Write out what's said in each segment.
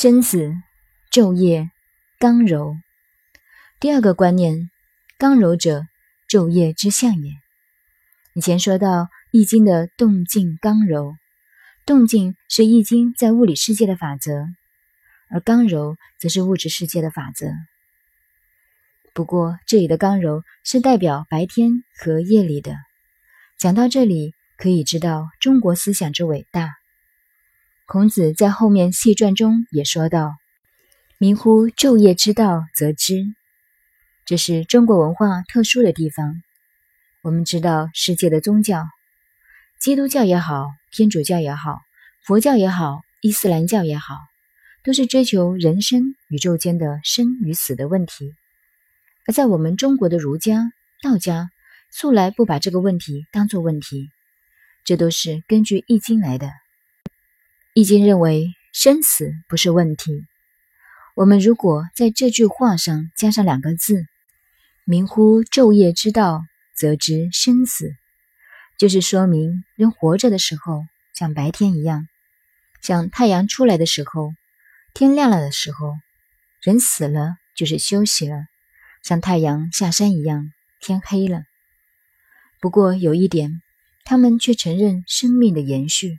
生死、昼夜、刚柔。第二个观念，刚柔者，昼夜之象也。以前说到《易经》的动静刚柔，动静是《易经》在物理世界的法则，而刚柔则是物质世界的法则。不过这里的刚柔是代表白天和夜里的。讲到这里，可以知道中国思想之伟大。孔子在后面细传中也说道：“明乎昼夜之道，则知。”这是中国文化特殊的地方。我们知道世界的宗教，基督教也好，天主教也好，佛教也好，伊斯兰教也好，都是追求人生、宇宙间的生与死的问题。而在我们中国的儒家、道家，素来不把这个问题当作问题，这都是根据《易经》来的。易经认为生死不是问题。我们如果在这句话上加上两个字“明乎昼夜之道，则知生死”，就是说明人活着的时候像白天一样，像太阳出来的时候，天亮了的时候；人死了就是休息了，像太阳下山一样，天黑了。不过有一点，他们却承认生命的延续。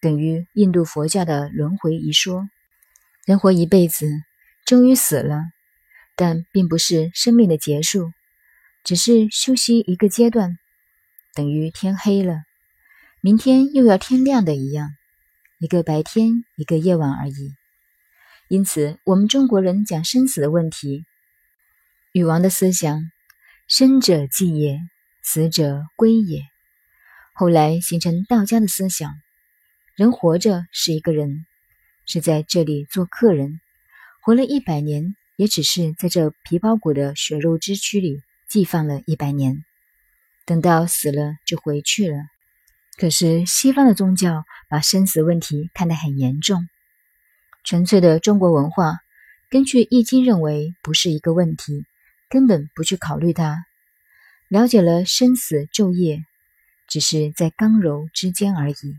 等于印度佛教的轮回一说，人活一辈子，终于死了，但并不是生命的结束，只是休息一个阶段，等于天黑了，明天又要天亮的一样，一个白天，一个夜晚而已。因此，我们中国人讲生死的问题，禹王的思想，生者继也，死者归也，后来形成道家的思想。人活着是一个人，是在这里做客人，活了一百年，也只是在这皮包骨的血肉之躯里寄放了一百年，等到死了就回去了。可是西方的宗教把生死问题看得很严重，纯粹的中国文化根据《易经》认为不是一个问题，根本不去考虑它。了解了生死昼夜，只是在刚柔之间而已。